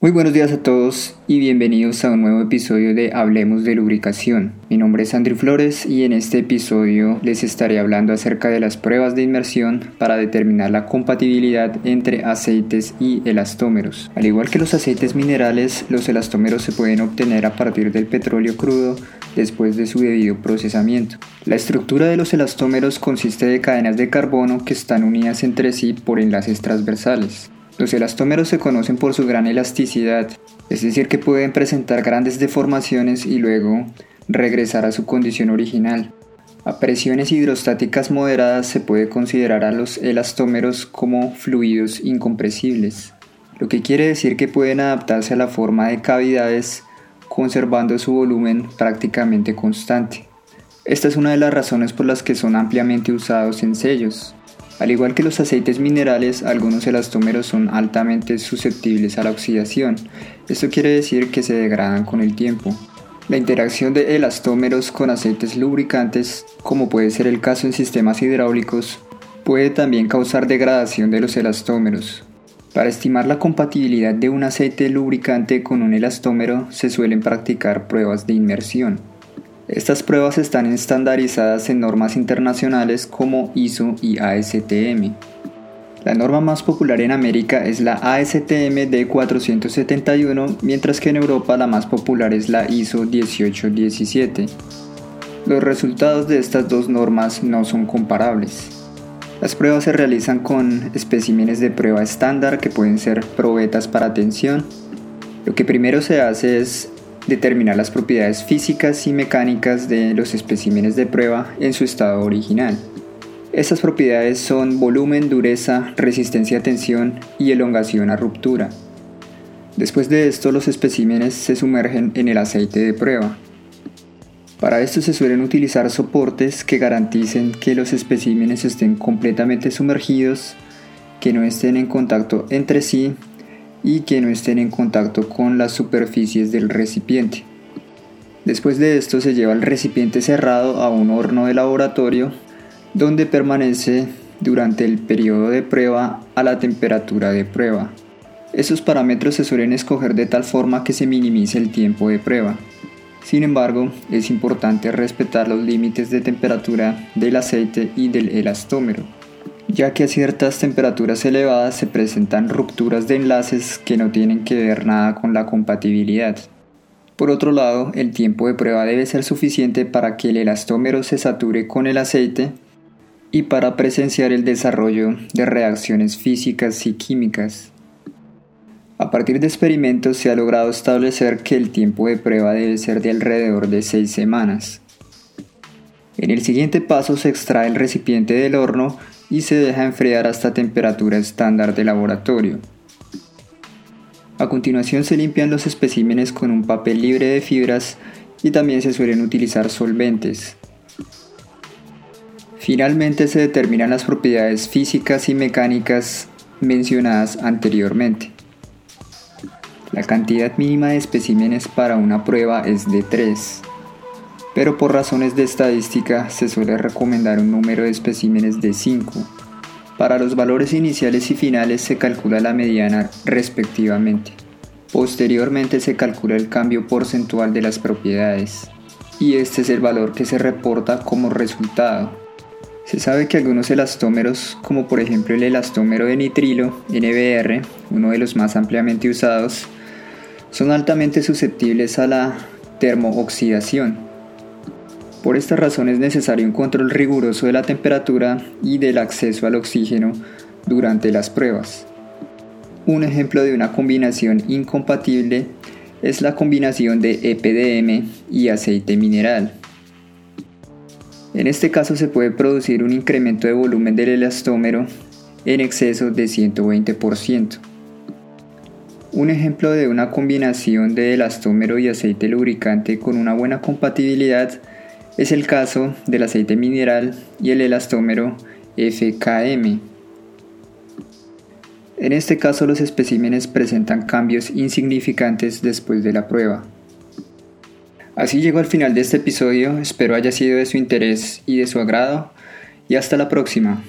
Muy buenos días a todos y bienvenidos a un nuevo episodio de Hablemos de lubricación. Mi nombre es Andrew Flores y en este episodio les estaré hablando acerca de las pruebas de inmersión para determinar la compatibilidad entre aceites y elastómeros. Al igual que los aceites minerales, los elastómeros se pueden obtener a partir del petróleo crudo después de su debido procesamiento. La estructura de los elastómeros consiste de cadenas de carbono que están unidas entre sí por enlaces transversales. Los elastómeros se conocen por su gran elasticidad, es decir, que pueden presentar grandes deformaciones y luego regresar a su condición original. A presiones hidrostáticas moderadas se puede considerar a los elastómeros como fluidos incompresibles, lo que quiere decir que pueden adaptarse a la forma de cavidades conservando su volumen prácticamente constante. Esta es una de las razones por las que son ampliamente usados en sellos. Al igual que los aceites minerales, algunos elastómeros son altamente susceptibles a la oxidación. Esto quiere decir que se degradan con el tiempo. La interacción de elastómeros con aceites lubricantes, como puede ser el caso en sistemas hidráulicos, puede también causar degradación de los elastómeros. Para estimar la compatibilidad de un aceite lubricante con un elastómero se suelen practicar pruebas de inmersión. Estas pruebas están estandarizadas en normas internacionales como ISO y ASTM. La norma más popular en América es la ASTM D471, mientras que en Europa la más popular es la ISO 1817. Los resultados de estas dos normas no son comparables. Las pruebas se realizan con especímenes de prueba estándar que pueden ser probetas para tensión. Lo que primero se hace es determinar las propiedades físicas y mecánicas de los especímenes de prueba en su estado original. Estas propiedades son volumen, dureza, resistencia a tensión y elongación a ruptura. Después de esto los especímenes se sumergen en el aceite de prueba. Para esto se suelen utilizar soportes que garanticen que los especímenes estén completamente sumergidos, que no estén en contacto entre sí y que no estén en contacto con las superficies del recipiente. Después de esto se lleva el recipiente cerrado a un horno de laboratorio donde permanece durante el periodo de prueba a la temperatura de prueba. Estos parámetros se suelen escoger de tal forma que se minimice el tiempo de prueba. Sin embargo, es importante respetar los límites de temperatura del aceite y del elastómero ya que a ciertas temperaturas elevadas se presentan rupturas de enlaces que no tienen que ver nada con la compatibilidad. Por otro lado, el tiempo de prueba debe ser suficiente para que el elastómero se sature con el aceite y para presenciar el desarrollo de reacciones físicas y químicas. A partir de experimentos se ha logrado establecer que el tiempo de prueba debe ser de alrededor de 6 semanas. En el siguiente paso se extrae el recipiente del horno y se deja enfriar hasta temperatura estándar de laboratorio. A continuación se limpian los especímenes con un papel libre de fibras y también se suelen utilizar solventes. Finalmente se determinan las propiedades físicas y mecánicas mencionadas anteriormente. La cantidad mínima de especímenes para una prueba es de 3 pero por razones de estadística se suele recomendar un número de especímenes de 5. Para los valores iniciales y finales se calcula la mediana respectivamente. Posteriormente se calcula el cambio porcentual de las propiedades y este es el valor que se reporta como resultado. Se sabe que algunos elastómeros, como por ejemplo el elastómero de nitrilo, NBR, uno de los más ampliamente usados, son altamente susceptibles a la termooxidación, por esta razón es necesario un control riguroso de la temperatura y del acceso al oxígeno durante las pruebas. Un ejemplo de una combinación incompatible es la combinación de EPDM y aceite mineral. En este caso se puede producir un incremento de volumen del elastómero en exceso de 120%. Un ejemplo de una combinación de elastómero y aceite lubricante con una buena compatibilidad es el caso del aceite mineral y el elastómero FKM. En este caso los especímenes presentan cambios insignificantes después de la prueba. Así llego al final de este episodio, espero haya sido de su interés y de su agrado y hasta la próxima.